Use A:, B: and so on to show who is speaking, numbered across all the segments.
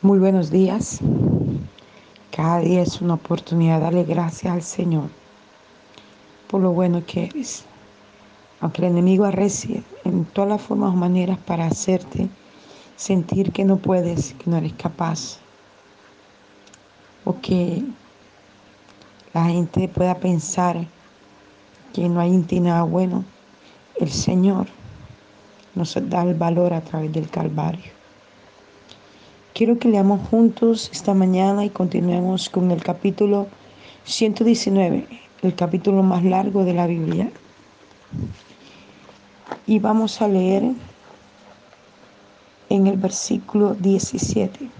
A: Muy buenos días. Cada día es una oportunidad de darle gracias al Señor por lo bueno que eres. Aunque el enemigo arrecie en todas las formas o maneras para hacerte sentir que no puedes, que no eres capaz, o que la gente pueda pensar que no hay en ti nada bueno, el Señor nos da el valor a través del Calvario. Quiero que leamos juntos esta mañana y continuemos con el capítulo 119, el capítulo más largo de la Biblia. Y vamos a leer en el versículo 17,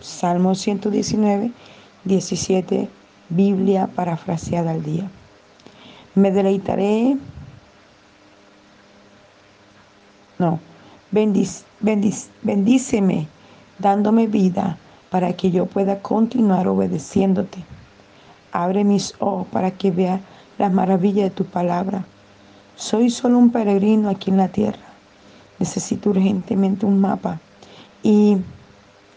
A: Salmo 119, 17, Biblia parafraseada al día. Me deleitaré no, bendíceme dándome vida para que yo pueda continuar obedeciéndote. Abre mis ojos para que vea las maravillas de tu palabra. Soy solo un peregrino aquí en la tierra. Necesito urgentemente un mapa y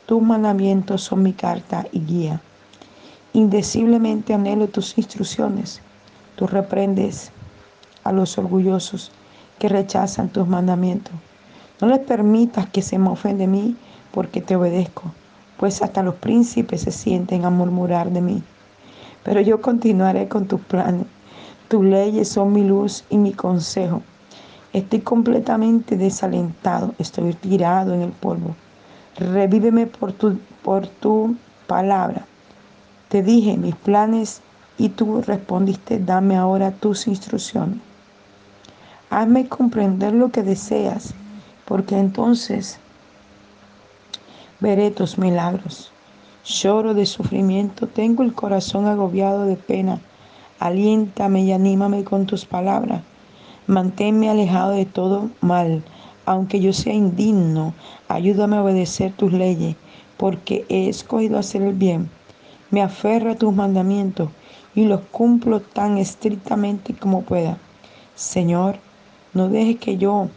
A: tus mandamientos son mi carta y guía. Indeciblemente anhelo tus instrucciones. Tú reprendes a los orgullosos que rechazan tus mandamientos. No les permitas que se mofen de mí porque te obedezco, pues hasta los príncipes se sienten a murmurar de mí. Pero yo continuaré con tus planes. Tus leyes son mi luz y mi consejo. Estoy completamente desalentado, estoy tirado en el polvo. Revíveme por tu, por tu palabra. Te dije mis planes y tú respondiste, dame ahora tus instrucciones. Hazme comprender lo que deseas, porque entonces veré tus milagros. Lloro de sufrimiento, tengo el corazón agobiado de pena. Aliéntame y anímame con tus palabras. Manténme alejado de todo mal, aunque yo sea indigno. Ayúdame a obedecer tus leyes, porque he escogido hacer el bien. Me aferro a tus mandamientos y los cumplo tan estrictamente como pueda. Señor, no dejes que yo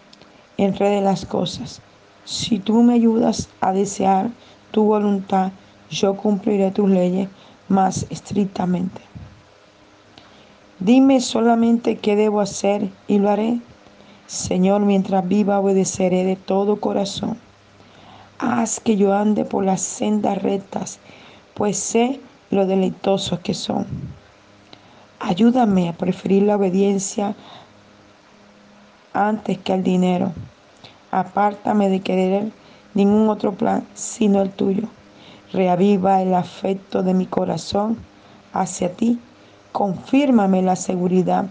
A: enrede las cosas. Si tú me ayudas a desear tu voluntad, yo cumpliré tus leyes más estrictamente. Dime solamente qué debo hacer y lo haré. Señor, mientras viva obedeceré de todo corazón. Haz que yo ande por las sendas rectas, pues sé lo deleitosos que son. Ayúdame a preferir la obediencia antes que el dinero. Apártame de querer ningún otro plan sino el tuyo. Reaviva el afecto de mi corazón hacia ti. Confírmame la seguridad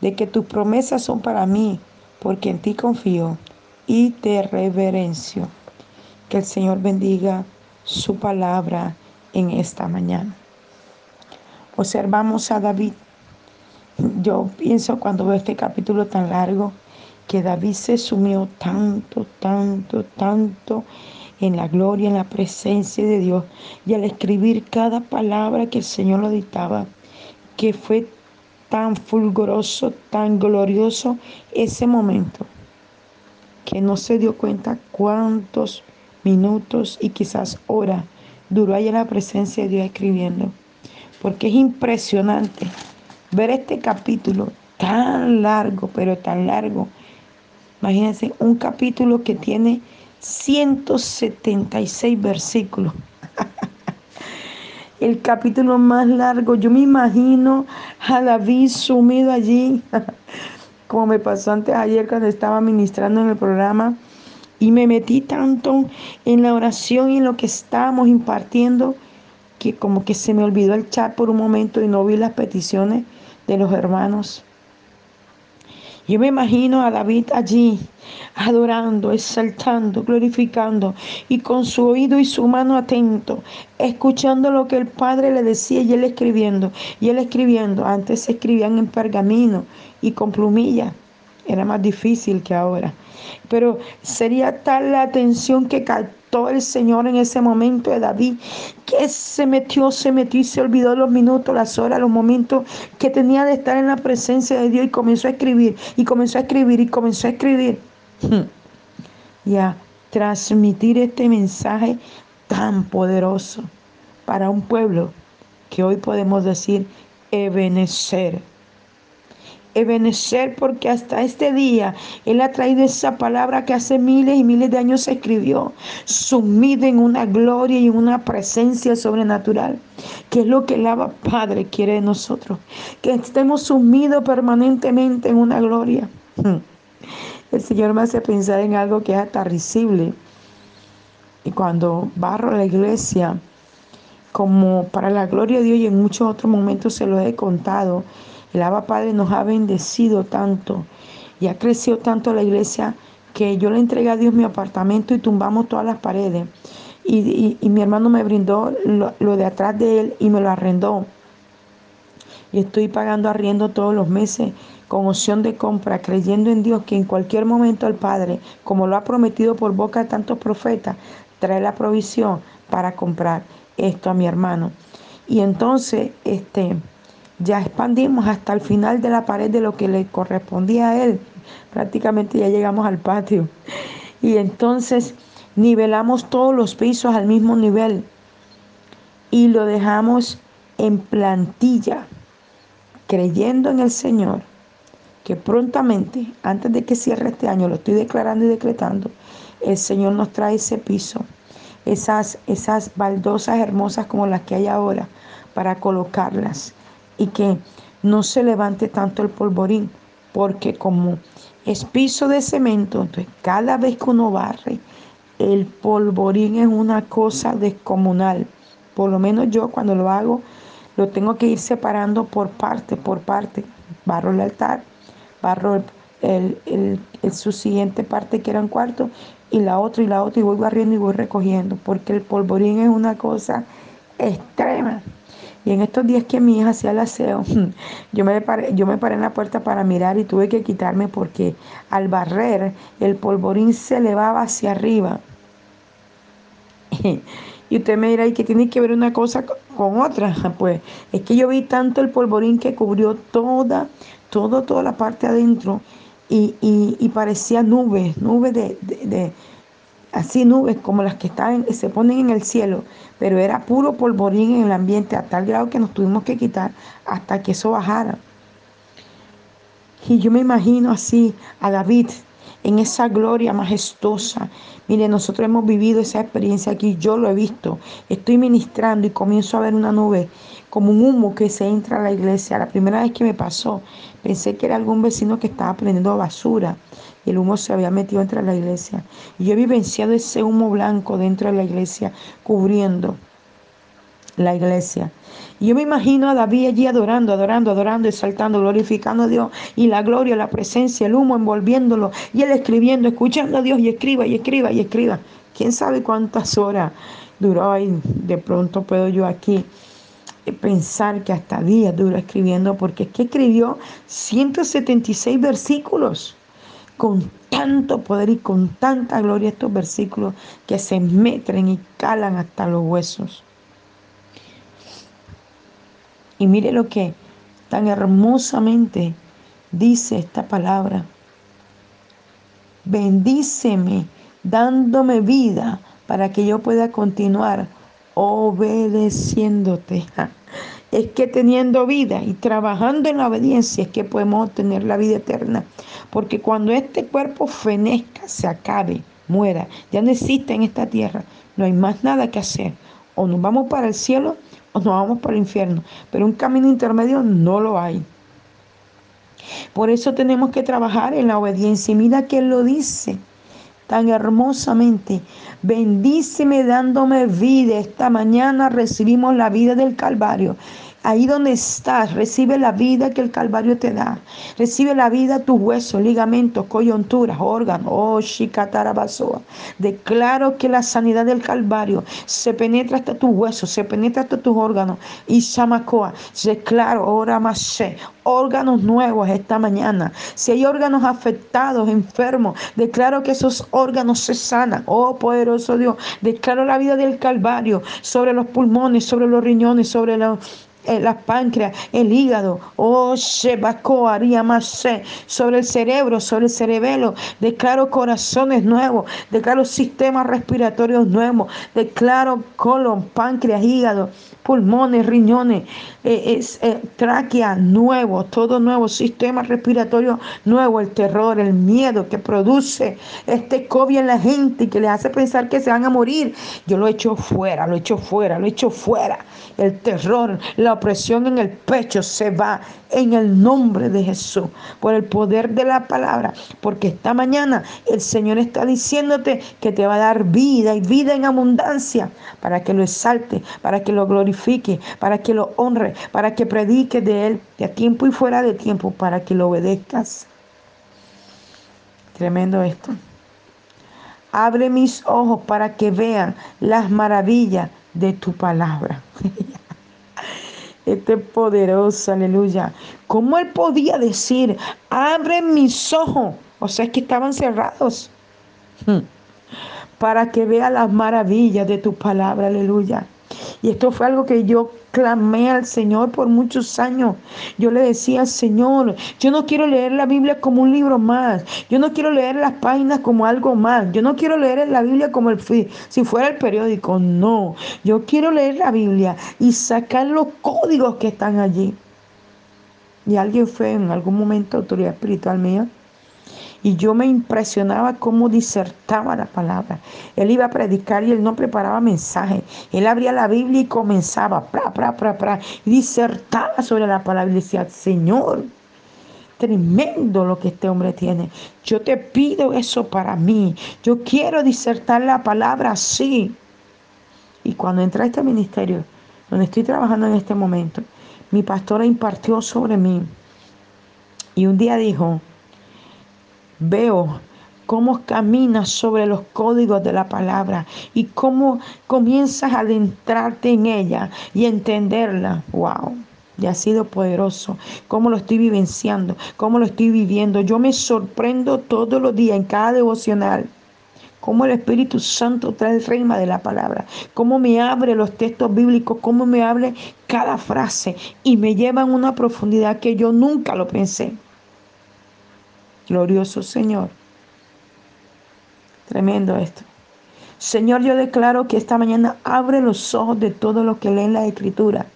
A: de que tus promesas son para mí, porque en ti confío y te reverencio. Que el Señor bendiga su palabra en esta mañana. Observamos a David. Yo pienso cuando veo este capítulo tan largo, que David se sumió tanto, tanto, tanto en la gloria, en la presencia de Dios y al escribir cada palabra que el Señor lo dictaba, que fue tan fulguroso, tan glorioso ese momento, que no se dio cuenta cuántos minutos y quizás horas duró ahí en la presencia de Dios escribiendo, porque es impresionante ver este capítulo tan largo, pero tan largo, Imagínense, un capítulo que tiene 176 versículos. El capítulo más largo, yo me imagino a David sumido allí, como me pasó antes ayer cuando estaba ministrando en el programa, y me metí tanto en la oración y en lo que estábamos impartiendo, que como que se me olvidó el chat por un momento y no vi las peticiones de los hermanos. Yo me imagino a David allí, adorando, exaltando, glorificando, y con su oído y su mano atento, escuchando lo que el Padre le decía y él escribiendo. Y él escribiendo, antes se escribían en pergamino y con plumilla. Era más difícil que ahora. Pero sería tal la atención que captó el Señor en ese momento de David, que se metió, se metió y se olvidó los minutos, las horas, los momentos que tenía de estar en la presencia de Dios y comenzó a escribir, y comenzó a escribir, y comenzó a escribir. Y a transmitir este mensaje tan poderoso para un pueblo que hoy podemos decir Ebenezer. Ebenezer porque hasta este día Él ha traído esa palabra que hace miles y miles de años se escribió, sumido en una gloria y en una presencia sobrenatural, que es lo que el Abba Padre quiere de nosotros, que estemos sumidos permanentemente en una gloria. El Señor me hace pensar en algo que es hasta risible. Y cuando barro la iglesia, como para la gloria de Dios y en muchos otros momentos se lo he contado, el Abba Padre nos ha bendecido tanto y ha crecido tanto la iglesia que yo le entregué a Dios mi apartamento y tumbamos todas las paredes. Y, mi hermano me brindó lo, lo, de atrás de él y me lo arrendó. Y estoy pagando arriendo todos los meses con opción de compra, creyendo en Dios que en cualquier momento el Padre, como lo ha prometido por boca de tantos profetas, trae la provisión para comprar esto a mi hermano. Y entonces, este, ya expandimos hasta el final de la pared de lo que le correspondía a él. Prácticamente ya llegamos al patio. Y entonces nivelamos todos los pisos al mismo nivel y lo dejamos en plantilla, creyendo en el Señor, que prontamente, antes de que cierre este año, lo estoy declarando y decretando, el Señor nos trae ese piso, esas, esas baldosas hermosas como las que hay ahora, para colocarlas y que no se levante tanto el polvorín, porque como es piso de cemento, entonces cada vez que uno barre, el polvorín es una cosa descomunal. Por lo menos yo cuando lo hago, lo tengo que ir separando por parte, por parte. Barro el altar, barro el, su siguiente parte que era un cuarto y la otra y la otra y voy barriendo y voy recogiendo, porque el polvorín es una cosa extrema. Y en estos días que mi hija hacía el aseo, yo me, paré, yo me paré en la puerta para mirar y tuve que quitarme porque al barrer el polvorín se elevaba hacia arriba. Y usted me dirá, ¿y qué tiene que ver una cosa con otra? Pues es que yo vi tanto el polvorín que cubrió toda, todo, toda la parte adentro y, y, parecía nubes, nubes de así nubes como las que están, se ponen en el cielo, pero era puro polvorín en el ambiente a tal grado que nos tuvimos que quitar hasta que eso bajara. Y yo me imagino así a David en esa gloria majestuosa. Mire, nosotros hemos vivido esa experiencia aquí, yo lo he visto. Estoy ministrando y comienzo a ver una nube como un humo que se entra a la iglesia. La primera vez que me pasó, pensé que era algún vecino que estaba prendiendo basura el humo se había metido entre la iglesia. Y yo he vivenciado ese humo blanco dentro de la iglesia, cubriendo la iglesia. Y yo me imagino a David allí adorando, adorando, adorando, exaltando, glorificando a Dios. Y la gloria, la presencia, el humo envolviéndolo. Y él escribiendo, escuchando a Dios y escriba y escriba y escriba. ¿Quién sabe cuántas horas duró ahí? De pronto puedo yo aquí pensar que hasta días duró escribiendo, porque es que escribió 176 versículos con tanto poder y con tanta gloria estos versículos que se meten y calan hasta los huesos. Y mire lo que tan hermosamente dice esta palabra. Bendíceme dándome vida para que yo pueda continuar obedeciéndote. Es que teniendo vida y trabajando en la obediencia es que podemos obtener la vida eterna. Porque cuando este cuerpo fenezca, se acabe, muera, ya no existe en esta tierra, no hay más nada que hacer. O nos vamos para el cielo o nos vamos para el infierno. Pero un camino intermedio no lo hay. Por eso tenemos que trabajar en la obediencia. Y mira que Él lo dice tan hermosamente. Bendíceme dándome vida. Esta mañana recibimos la vida del Calvario. Ahí donde estás, recibe la vida que el Calvario te da. Recibe la vida tus huesos, ligamentos, coyunturas, órganos. Oh, shikatarabasoa. Declaro que la sanidad del Calvario se penetra hasta tus huesos, se penetra hasta tus órganos. Y Shamakoa, declaro, ora más órganos nuevos esta mañana. Si hay órganos afectados, enfermos, declaro que esos órganos se sanan. Oh poderoso Dios, declaro la vida del Calvario sobre los pulmones, sobre los riñones, sobre los las páncreas, el hígado, oh, más sobre el cerebro, sobre el cerebelo. Declaro corazones nuevos, declaro sistemas respiratorios nuevos, declaro colon, páncreas, hígado, pulmones, riñones, eh, es, eh, tráquea nuevo, todo nuevo, sistema respiratorio nuevo, el terror, el miedo que produce este COVID en la gente y que le hace pensar que se van a morir. Yo lo echo fuera, lo echo fuera, lo echo fuera. El terror, la opresión en el pecho se va en el nombre de Jesús, por el poder de la palabra, porque esta mañana el Señor está diciéndote que te va a dar vida y vida en abundancia para que lo exalte, para que lo glorifique, para que lo honre, para que predique de Él de a tiempo y fuera de tiempo, para que lo obedezcas. Tremendo esto. Abre mis ojos para que vean las maravillas de tu palabra. Este poderoso, aleluya. ¿Cómo él podía decir, abre mis ojos? O sea, es que estaban cerrados. Hmm. Para que vea las maravillas de tu palabra, aleluya. Y esto fue algo que yo clamé al Señor por muchos años. Yo le decía Señor, yo no quiero leer la Biblia como un libro más. Yo no quiero leer las páginas como algo más. Yo no quiero leer la Biblia como el, si fuera el periódico. No, yo quiero leer la Biblia y sacar los códigos que están allí. Y alguien fue en algún momento autoridad espiritual mía y yo me impresionaba cómo disertaba la palabra. Él iba a predicar y él no preparaba mensaje. Él abría la Biblia y comenzaba, pra, pra, pra, pra, y disertaba sobre la palabra y decía, Señor, tremendo lo que este hombre tiene. Yo te pido eso para mí. Yo quiero disertar la palabra así. Y cuando entré a este ministerio, donde estoy trabajando en este momento, mi pastora impartió sobre mí. Y un día dijo, veo cómo caminas sobre los códigos de la palabra y cómo comienzas a adentrarte en ella y entenderla. ¡Wow! Y ha sido poderoso. Cómo lo estoy vivenciando, cómo lo estoy viviendo. Yo me sorprendo todos los días en cada devocional. Cómo el Espíritu Santo trae el reino de la palabra. Cómo me abre los textos bíblicos. Cómo me abre cada frase. Y me lleva a una profundidad que yo nunca lo pensé. Glorioso Señor. Tremendo esto. Señor, yo declaro que esta mañana abre los ojos de todos los que leen la escritura.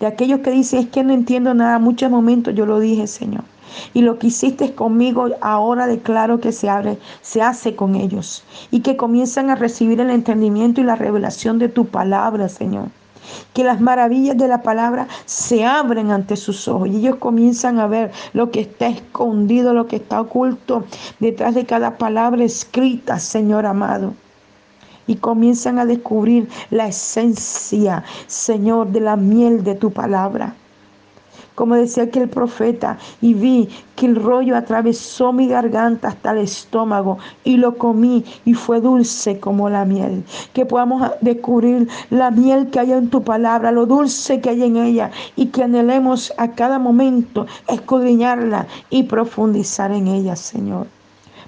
A: De aquellos que dicen, es que no entiendo nada, muchos momentos yo lo dije, Señor. Y lo que hiciste conmigo, ahora declaro que se abre, se hace con ellos. Y que comienzan a recibir el entendimiento y la revelación de tu palabra, Señor que las maravillas de la palabra se abren ante sus ojos. Y ellos comienzan a ver lo que está escondido, lo que está oculto detrás de cada palabra escrita, Señor amado. Y comienzan a descubrir la esencia, Señor, de la miel de tu palabra como decía aquel profeta, y vi que el rollo atravesó mi garganta hasta el estómago y lo comí y fue dulce como la miel. Que podamos descubrir la miel que hay en tu palabra, lo dulce que hay en ella y que anhelemos a cada momento escudriñarla y profundizar en ella, Señor.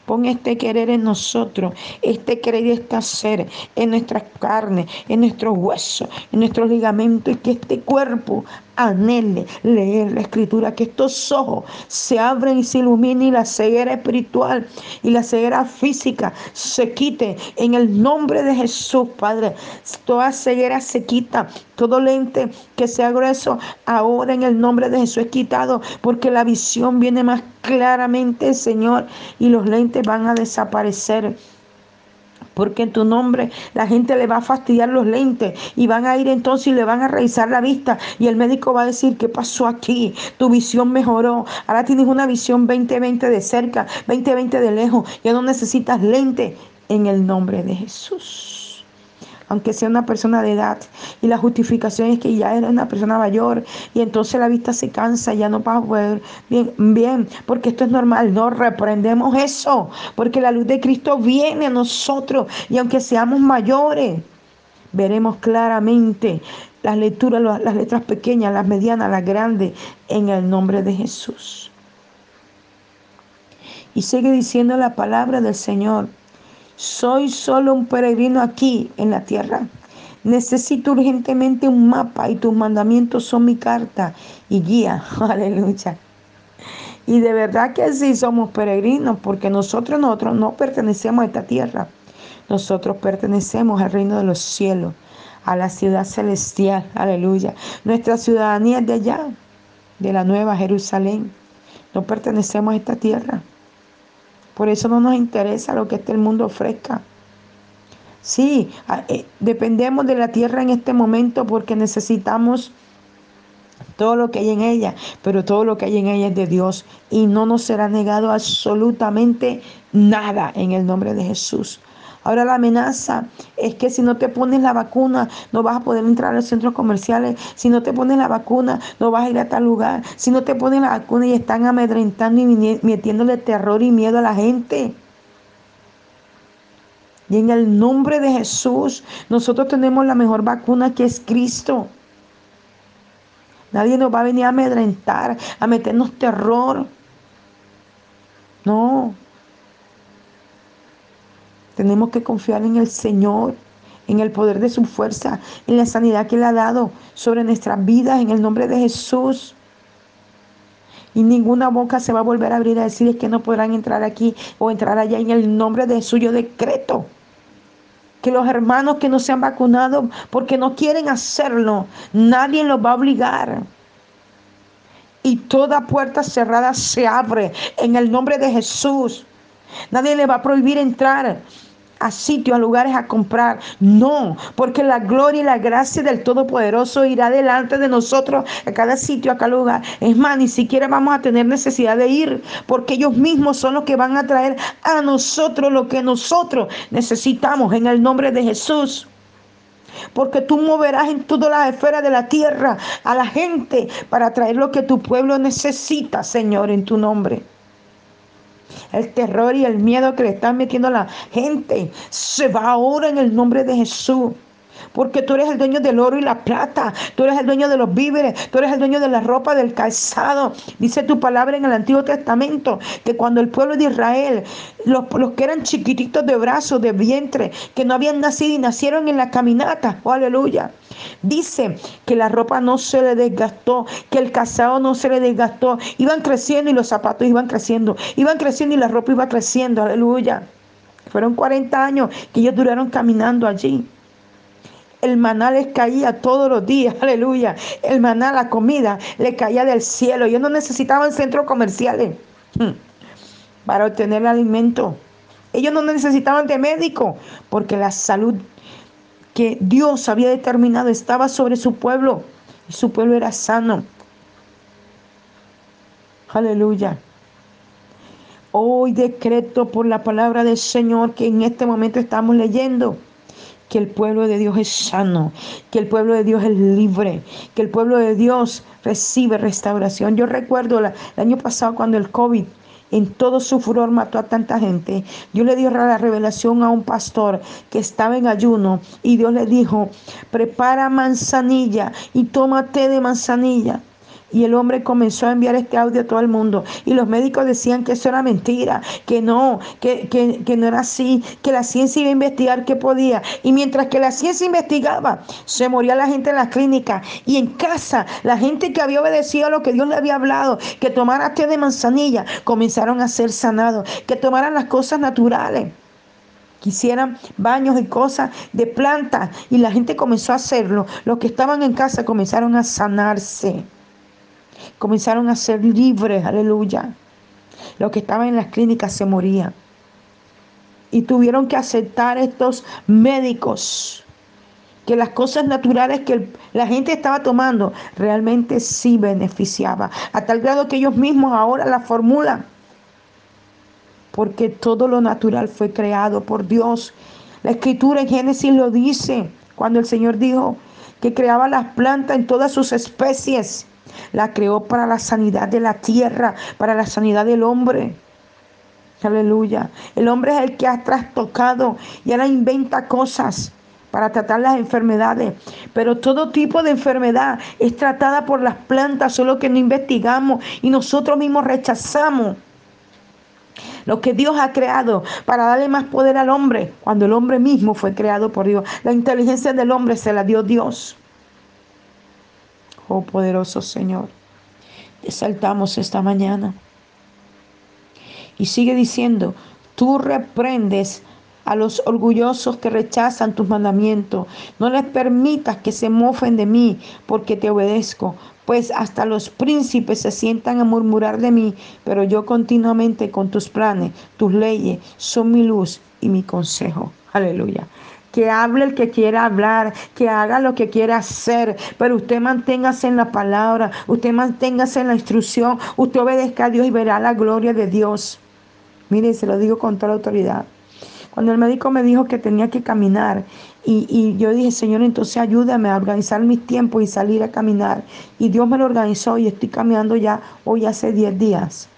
A: Pon este querer en nosotros, este querer y este hacer en nuestras carnes, en nuestros huesos, en nuestros ligamentos y que este cuerpo anhele leer la escritura, que estos ojos se abren y se iluminen y la ceguera espiritual y la ceguera física se quite en el nombre de Jesús, Padre. Toda ceguera se quita, todo lente que sea grueso, ahora en el nombre de Jesús es quitado, porque la visión viene más claramente, Señor, y los lentes van a desaparecer porque en tu nombre la gente le va a fastidiar los lentes y van a ir entonces y le van a revisar la vista. Y el médico va a decir, ¿qué pasó aquí? Tu visión mejoró, ahora tienes una visión 20-20 de cerca, 20-20 de lejos, ya no necesitas lente en el nombre de Jesús aunque sea una persona de edad. Y la justificación es que ya era una persona mayor y entonces la vista se cansa, ya no va a ver bien, bien, porque esto es normal. No reprendemos eso, porque la luz de Cristo viene a nosotros y aunque seamos mayores, veremos claramente las lecturas, las letras pequeñas, las medianas, las grandes, en el nombre de Jesús. Y sigue diciendo la palabra del Señor. Soy solo un peregrino aquí en la tierra. Necesito urgentemente un mapa y tus mandamientos son mi carta y guía. Aleluya. Y de verdad que sí somos peregrinos porque nosotros, nosotros no pertenecemos a esta tierra. Nosotros pertenecemos al reino de los cielos, a la ciudad celestial. Aleluya. Nuestra ciudadanía es de allá, de la nueva Jerusalén. No pertenecemos a esta tierra. Por eso no nos interesa lo que este mundo ofrezca. Sí, eh, dependemos de la tierra en este momento porque necesitamos todo lo que hay en ella, pero todo lo que hay en ella es de Dios y no nos será negado absolutamente nada en el nombre de Jesús. Ahora la amenaza es que si no te pones la vacuna no vas a poder entrar a los centros comerciales. Si no te pones la vacuna no vas a ir a tal lugar. Si no te pones la vacuna y están amedrentando y metiéndole terror y miedo a la gente. Y en el nombre de Jesús, nosotros tenemos la mejor vacuna que es Cristo. Nadie nos va a venir a amedrentar, a meternos terror. No. Tenemos que confiar en el Señor, en el poder de su fuerza, en la sanidad que Él ha dado sobre nuestras vidas, en el nombre de Jesús. Y ninguna boca se va a volver a abrir a decir que no podrán entrar aquí o entrar allá en el nombre de suyo decreto. Que los hermanos que no se han vacunado porque no quieren hacerlo, nadie los va a obligar. Y toda puerta cerrada se abre en el nombre de Jesús. Nadie le va a prohibir entrar a sitios, a lugares a comprar. No, porque la gloria y la gracia del Todopoderoso irá delante de nosotros a cada sitio, a cada lugar. Es más, ni siquiera vamos a tener necesidad de ir, porque ellos mismos son los que van a traer a nosotros lo que nosotros necesitamos en el nombre de Jesús. Porque tú moverás en todas las esferas de la tierra a la gente para traer lo que tu pueblo necesita, Señor, en tu nombre el terror y el miedo que le están metiendo a la gente, se va ahora en el nombre de Jesús. Porque tú eres el dueño del oro y la plata. Tú eres el dueño de los víveres. Tú eres el dueño de la ropa, del calzado. Dice tu palabra en el Antiguo Testamento que cuando el pueblo de Israel, los, los que eran chiquititos de brazos, de vientre, que no habían nacido y nacieron en la caminata, oh aleluya. Dice que la ropa no se le desgastó, que el calzado no se le desgastó. Iban creciendo y los zapatos iban creciendo. Iban creciendo y la ropa iba creciendo, aleluya. Fueron 40 años que ellos duraron caminando allí el maná les caía todos los días, aleluya. El maná, la comida, le caía del cielo. Ellos no necesitaban centros comerciales hmm, para obtener el alimento. Ellos no necesitaban de médico porque la salud que Dios había determinado estaba sobre su pueblo y su pueblo era sano. Aleluya. Hoy decreto por la palabra del Señor que en este momento estamos leyendo que el pueblo de Dios es sano, que el pueblo de Dios es libre, que el pueblo de Dios recibe restauración. Yo recuerdo el año pasado cuando el COVID en todo su furor mató a tanta gente. Dios le dio la revelación a un pastor que estaba en ayuno y Dios le dijo, prepara manzanilla y tómate de manzanilla. Y el hombre comenzó a enviar este audio a todo el mundo. Y los médicos decían que eso era mentira, que no, que, que, no era así, que la ciencia iba a investigar qué podía. Y mientras que la ciencia investigaba, se moría la gente en las clínicas. Y en casa, la gente que había obedecido a lo que Dios le había hablado, que tomara té de manzanilla, comenzaron a ser sanados, que tomaran las cosas naturales quisieran baños y cosas de planta y la gente comenzó a hacerlo. Los que estaban en casa comenzaron a sanarse comenzaron a ser libres, aleluya. Los que estaban en las clínicas se morían. Y tuvieron que aceptar estos médicos que las cosas naturales que la gente estaba tomando realmente sí beneficiaba, a tal grado que ellos mismos ahora la formulan, porque todo lo natural fue creado por Dios. La escritura en Génesis lo dice, cuando el Señor dijo que creaba las plantas en todas sus especies la creó para la sanidad de la tierra, para la sanidad del hombre. Aleluya. El hombre es el que ha trastocado y ahora inventa cosas para tratar las enfermedades. Pero todo tipo de enfermedad es tratada por las plantas, solo que no investigamos y nosotros mismos rechazamos lo que Dios ha creado para darle más poder al hombre, cuando el hombre mismo fue creado por Dios. La inteligencia del hombre se la dio Dios. Oh poderoso Señor, te saltamos esta mañana. Y sigue diciendo, tú reprendes a los orgullosos que rechazan tus mandamientos. No les permitas que se mofen de mí, porque te obedezco. Pues hasta los príncipes se sientan a murmurar de mí, pero yo continuamente con tus planes, tus leyes, son mi luz y mi consejo. Aleluya que hable el que quiera hablar, que haga lo que quiera hacer, pero usted manténgase en la palabra, usted manténgase en la instrucción, usted obedezca a Dios y verá la gloria de Dios. Mire, se lo digo con toda la autoridad. Cuando el médico me dijo que tenía que caminar y, yo dije, Señor, entonces ayúdame a organizar mis tiempos y salir a caminar. Y Dios me lo organizó y estoy caminando ya hoy hace 10 días.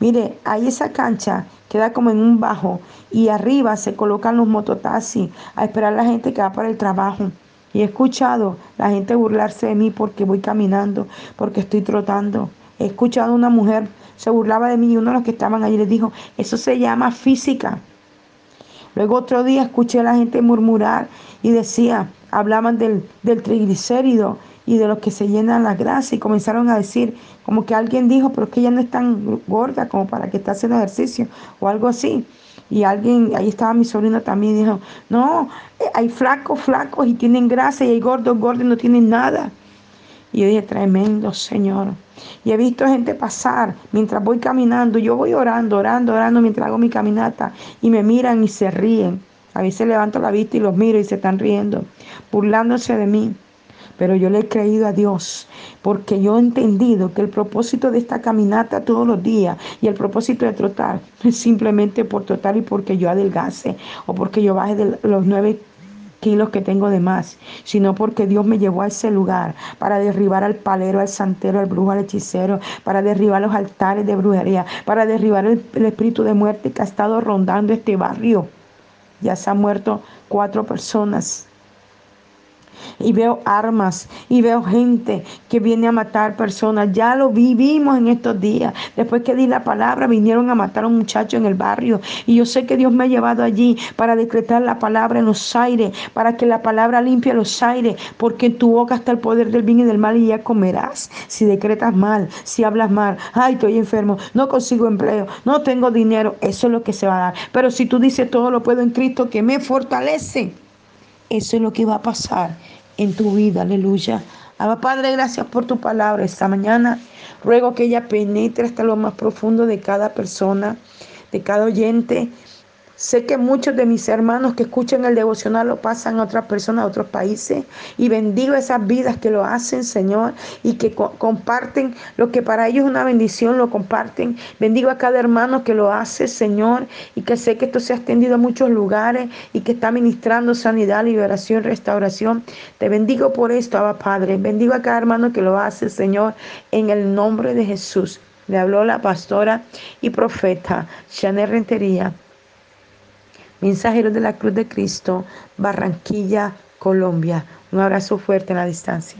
A: Mire, ahí esa cancha queda como en un bajo y arriba se colocan los mototaxis a esperar a la gente que va para el trabajo. Y he escuchado la gente burlarse de mí porque voy caminando, porque estoy trotando. He escuchado a una mujer se burlaba de mí y uno de los que estaban allí les dijo, eso se llama física. Luego otro día escuché a la gente murmurar y decía, hablaban del, del triglicérido y de los que se llenan la grasa y comenzaron a decir, como que alguien dijo, pero es que ella no es tan gorda como para que esté haciendo ejercicio o algo así. Y alguien, ahí estaba mi sobrino también, dijo, no, eh, hay flacos, flacos y tienen grasa y hay gordos, gordos y no tienen nada. Y yo dije, tremendo Señor. Y he visto gente pasar mientras voy caminando. Yo voy orando, orando, orando mientras hago mi caminata. Y me miran y se ríen. A veces levanto la vista y los miro y se están riendo, burlándose de mí. Pero yo le he creído a Dios porque yo he entendido que el propósito de esta caminata todos los días y el propósito de trotar es simplemente por trotar y porque yo adelgase o porque yo baje de los nueve kilos que tengo de más, sino porque Dios me llevó a ese lugar para derribar al palero, al santero, al brujo, al hechicero, para derribar los altares de brujería, para derribar el, el espíritu de muerte que ha estado rondando este barrio. Ya se han muerto cuatro personas y veo armas y veo gente que viene a matar personas. Ya lo vivimos en estos días. Después que di la palabra, vinieron a matar a un muchacho en el barrio. Y yo sé que Dios me ha llevado allí para decretar la palabra en los aires, para que la palabra limpie los aires, porque en tu boca está el poder del bien y del mal y ya comerás. Si decretas mal, si hablas mal, ay, estoy enfermo, no consigo empleo, no tengo dinero, eso es lo que se va a dar. Pero si tú dices todo lo puedo en Cristo que me fortalece, eso es lo que va a pasar en tu vida, aleluya. Abba Padre, gracias por tu palabra esta mañana. Ruego que ella penetre hasta lo más profundo de cada persona, de cada oyente, Sé que muchos de mis hermanos que escuchan el devocional lo pasan a otras personas, a otros países. Y bendigo esas vidas que lo hacen, Señor, y que comparten lo que para ellos es una bendición, lo comparten. Bendigo a cada hermano que lo hace, Señor, y que sé que esto se ha extendido a muchos lugares y que está ministrando sanidad, liberación, restauración. Te bendigo por esto, Abba Padre. Bendigo a cada hermano que lo hace, Señor, en el nombre de Jesús. Le habló la pastora y profeta Chanel Rentería Mensajeros de la Cruz de Cristo, Barranquilla, Colombia. Un abrazo fuerte en la distancia.